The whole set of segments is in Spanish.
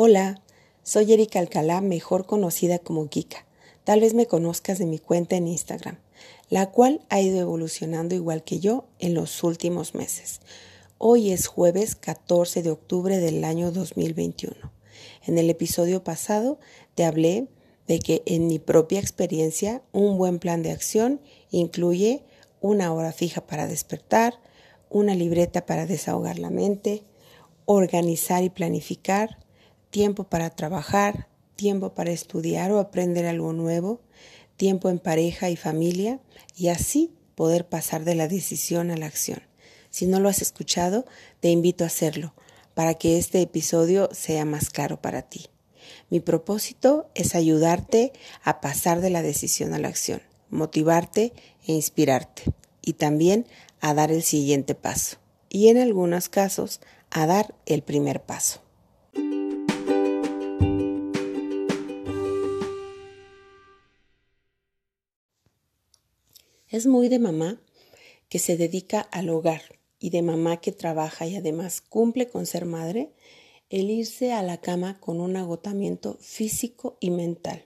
Hola, soy Erika Alcalá, mejor conocida como Kika. Tal vez me conozcas de mi cuenta en Instagram, la cual ha ido evolucionando igual que yo en los últimos meses. Hoy es jueves 14 de octubre del año 2021. En el episodio pasado te hablé de que en mi propia experiencia un buen plan de acción incluye una hora fija para despertar, una libreta para desahogar la mente, organizar y planificar, tiempo para trabajar, tiempo para estudiar o aprender algo nuevo, tiempo en pareja y familia y así poder pasar de la decisión a la acción. Si no lo has escuchado, te invito a hacerlo para que este episodio sea más claro para ti. Mi propósito es ayudarte a pasar de la decisión a la acción, motivarte e inspirarte y también a dar el siguiente paso y en algunos casos a dar el primer paso. Es muy de mamá que se dedica al hogar y de mamá que trabaja y además cumple con ser madre el irse a la cama con un agotamiento físico y mental,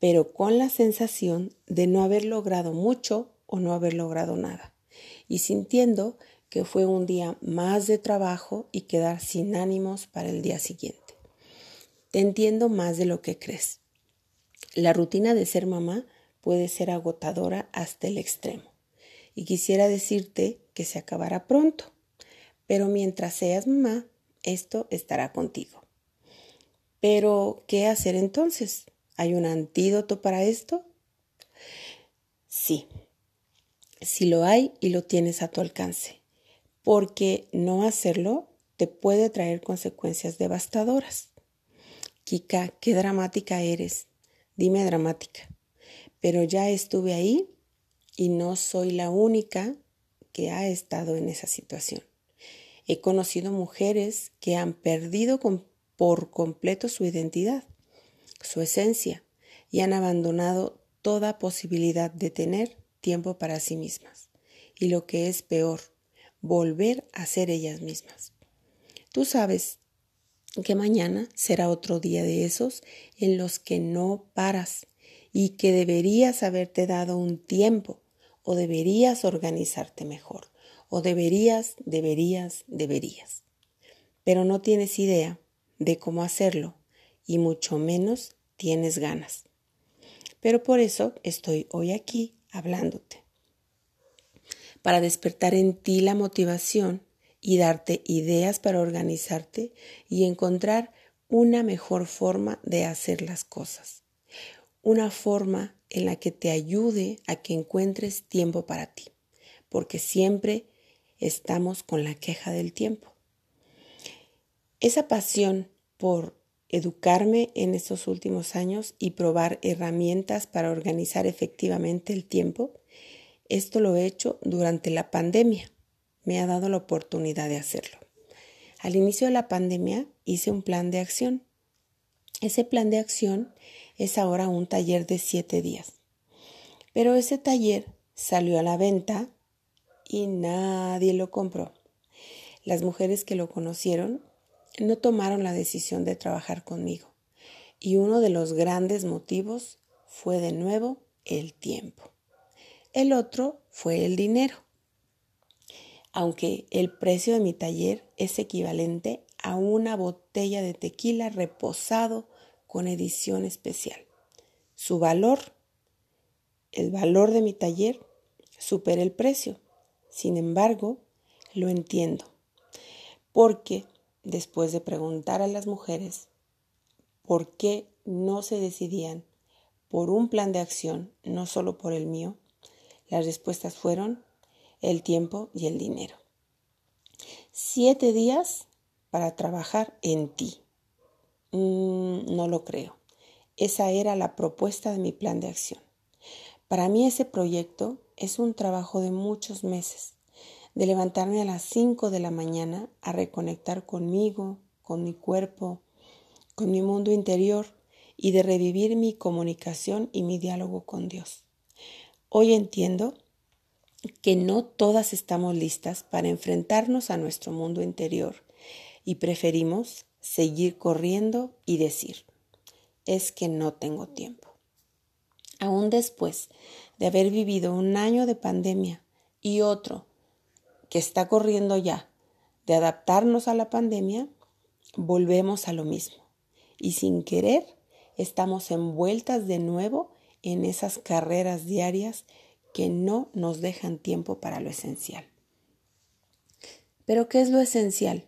pero con la sensación de no haber logrado mucho o no haber logrado nada, y sintiendo que fue un día más de trabajo y quedar sin ánimos para el día siguiente. Te entiendo más de lo que crees. La rutina de ser mamá puede ser agotadora hasta el extremo. Y quisiera decirte que se acabará pronto, pero mientras seas mamá, esto estará contigo. Pero, ¿qué hacer entonces? ¿Hay un antídoto para esto? Sí, si lo hay y lo tienes a tu alcance, porque no hacerlo te puede traer consecuencias devastadoras. Kika, qué dramática eres. Dime dramática pero ya estuve ahí y no soy la única que ha estado en esa situación. He conocido mujeres que han perdido por completo su identidad, su esencia, y han abandonado toda posibilidad de tener tiempo para sí mismas. Y lo que es peor, volver a ser ellas mismas. Tú sabes que mañana será otro día de esos en los que no paras y que deberías haberte dado un tiempo o deberías organizarte mejor o deberías, deberías, deberías. Pero no tienes idea de cómo hacerlo y mucho menos tienes ganas. Pero por eso estoy hoy aquí hablándote. Para despertar en ti la motivación y darte ideas para organizarte y encontrar una mejor forma de hacer las cosas una forma en la que te ayude a que encuentres tiempo para ti, porque siempre estamos con la queja del tiempo. Esa pasión por educarme en estos últimos años y probar herramientas para organizar efectivamente el tiempo, esto lo he hecho durante la pandemia. Me ha dado la oportunidad de hacerlo. Al inicio de la pandemia hice un plan de acción. Ese plan de acción es ahora un taller de siete días. Pero ese taller salió a la venta y nadie lo compró. Las mujeres que lo conocieron no tomaron la decisión de trabajar conmigo. Y uno de los grandes motivos fue de nuevo el tiempo. El otro fue el dinero. Aunque el precio de mi taller es equivalente a una botella de tequila reposado con edición especial. Su valor, el valor de mi taller, supera el precio. Sin embargo, lo entiendo. Porque después de preguntar a las mujeres por qué no se decidían por un plan de acción, no solo por el mío, las respuestas fueron el tiempo y el dinero. Siete días para trabajar en ti. Mm, no lo creo. Esa era la propuesta de mi plan de acción. Para mí ese proyecto es un trabajo de muchos meses, de levantarme a las 5 de la mañana a reconectar conmigo, con mi cuerpo, con mi mundo interior y de revivir mi comunicación y mi diálogo con Dios. Hoy entiendo que no todas estamos listas para enfrentarnos a nuestro mundo interior y preferimos seguir corriendo y decir, es que no tengo tiempo. Aún después de haber vivido un año de pandemia y otro que está corriendo ya de adaptarnos a la pandemia, volvemos a lo mismo. Y sin querer, estamos envueltas de nuevo en esas carreras diarias que no nos dejan tiempo para lo esencial. Pero ¿qué es lo esencial?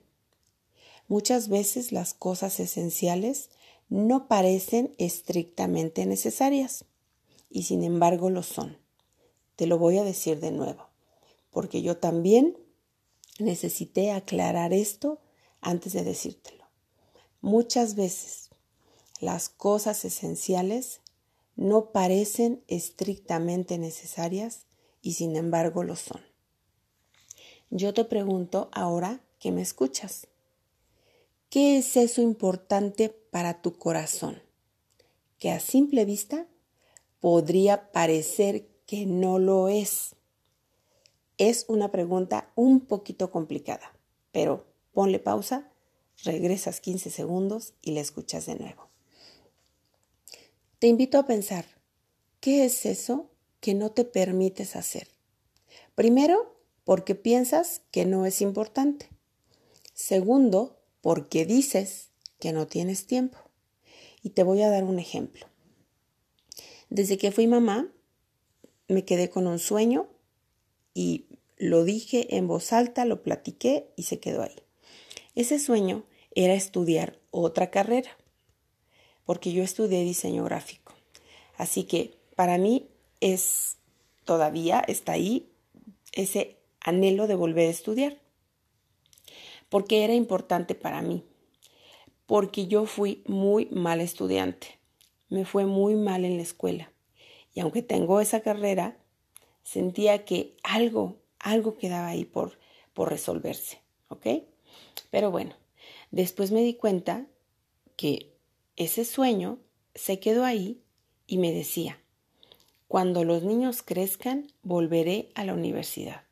Muchas veces las cosas esenciales no parecen estrictamente necesarias y sin embargo lo son. Te lo voy a decir de nuevo, porque yo también necesité aclarar esto antes de decírtelo. Muchas veces las cosas esenciales no parecen estrictamente necesarias y sin embargo lo son. Yo te pregunto ahora que me escuchas. ¿Qué es eso importante para tu corazón? Que a simple vista podría parecer que no lo es. Es una pregunta un poquito complicada, pero ponle pausa, regresas 15 segundos y la escuchas de nuevo. Te invito a pensar, ¿qué es eso que no te permites hacer? Primero, porque piensas que no es importante. Segundo, porque dices que no tienes tiempo. Y te voy a dar un ejemplo. Desde que fui mamá, me quedé con un sueño y lo dije en voz alta, lo platiqué y se quedó ahí. Ese sueño era estudiar otra carrera, porque yo estudié diseño gráfico. Así que para mí es todavía está ahí ese anhelo de volver a estudiar porque era importante para mí, porque yo fui muy mal estudiante, me fue muy mal en la escuela y aunque tengo esa carrera, sentía que algo, algo quedaba ahí por, por resolverse, ¿ok? Pero bueno, después me di cuenta que ese sueño se quedó ahí y me decía, cuando los niños crezcan, volveré a la universidad.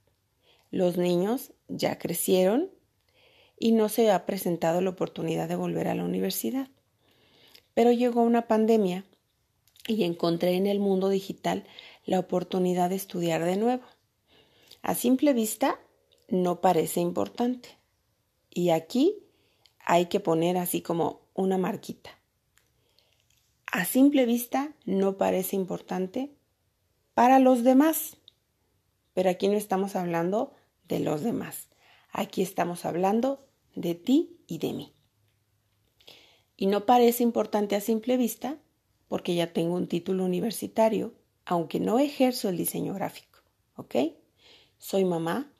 Los niños ya crecieron y no se ha presentado la oportunidad de volver a la universidad. Pero llegó una pandemia y encontré en el mundo digital la oportunidad de estudiar de nuevo. A simple vista no parece importante. Y aquí hay que poner así como una marquita. A simple vista no parece importante para los demás. Pero aquí no estamos hablando de los demás. Aquí estamos hablando de ti y de mí. Y no parece importante a simple vista porque ya tengo un título universitario, aunque no ejerzo el diseño gráfico, ¿ok? Soy mamá,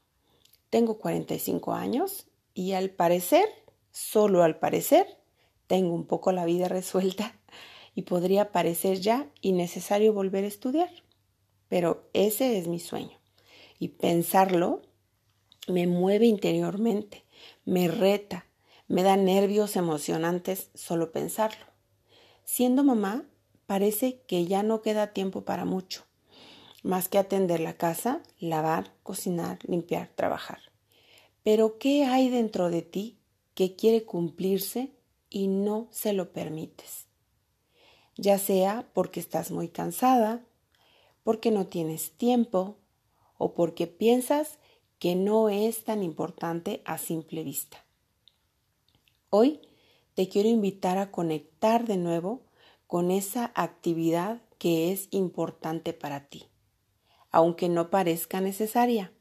tengo 45 años y al parecer, solo al parecer, tengo un poco la vida resuelta y podría parecer ya innecesario volver a estudiar. Pero ese es mi sueño. Y pensarlo me mueve interiormente, me reta, me da nervios emocionantes solo pensarlo. Siendo mamá, parece que ya no queda tiempo para mucho, más que atender la casa, lavar, cocinar, limpiar, trabajar. Pero ¿qué hay dentro de ti que quiere cumplirse y no se lo permites? Ya sea porque estás muy cansada, porque no tienes tiempo o porque piensas que no es tan importante a simple vista. Hoy te quiero invitar a conectar de nuevo con esa actividad que es importante para ti, aunque no parezca necesaria,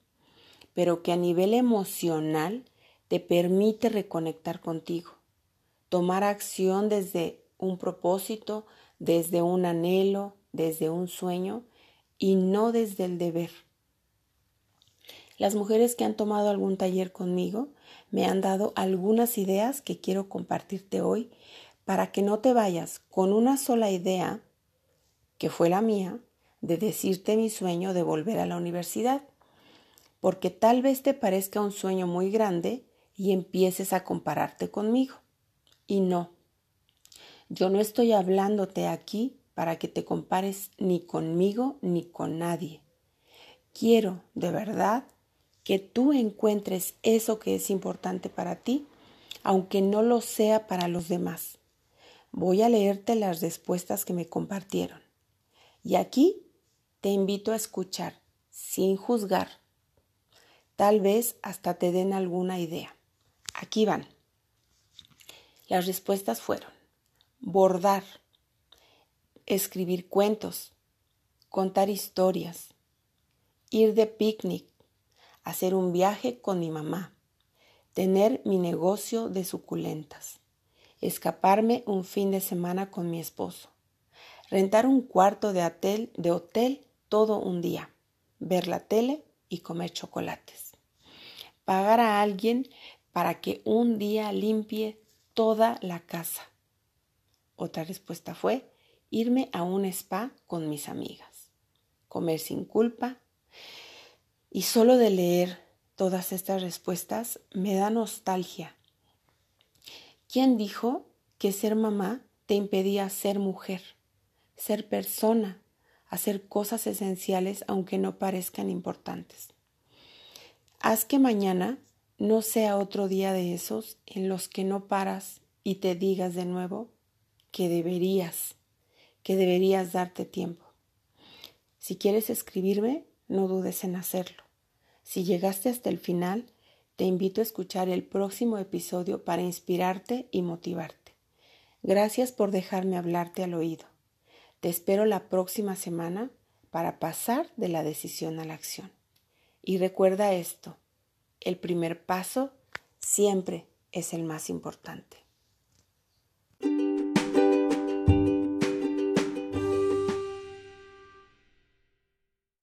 pero que a nivel emocional te permite reconectar contigo, tomar acción desde un propósito, desde un anhelo, desde un sueño y no desde el deber. Las mujeres que han tomado algún taller conmigo me han dado algunas ideas que quiero compartirte hoy para que no te vayas con una sola idea, que fue la mía, de decirte mi sueño de volver a la universidad, porque tal vez te parezca un sueño muy grande y empieces a compararte conmigo. Y no, yo no estoy hablándote aquí para que te compares ni conmigo ni con nadie. Quiero, de verdad, que tú encuentres eso que es importante para ti aunque no lo sea para los demás. Voy a leerte las respuestas que me compartieron. Y aquí te invito a escuchar, sin juzgar. Tal vez hasta te den alguna idea. Aquí van. Las respuestas fueron bordar, escribir cuentos, contar historias, ir de picnic, hacer un viaje con mi mamá, tener mi negocio de suculentas, escaparme un fin de semana con mi esposo, rentar un cuarto de hotel, de hotel todo un día, ver la tele y comer chocolates, pagar a alguien para que un día limpie toda la casa. Otra respuesta fue irme a un spa con mis amigas, comer sin culpa. Y solo de leer todas estas respuestas me da nostalgia. ¿Quién dijo que ser mamá te impedía ser mujer, ser persona, hacer cosas esenciales aunque no parezcan importantes? Haz que mañana no sea otro día de esos en los que no paras y te digas de nuevo que deberías, que deberías darte tiempo. Si quieres escribirme, no dudes en hacerlo. Si llegaste hasta el final, te invito a escuchar el próximo episodio para inspirarte y motivarte. Gracias por dejarme hablarte al oído. Te espero la próxima semana para pasar de la decisión a la acción. Y recuerda esto, el primer paso siempre es el más importante.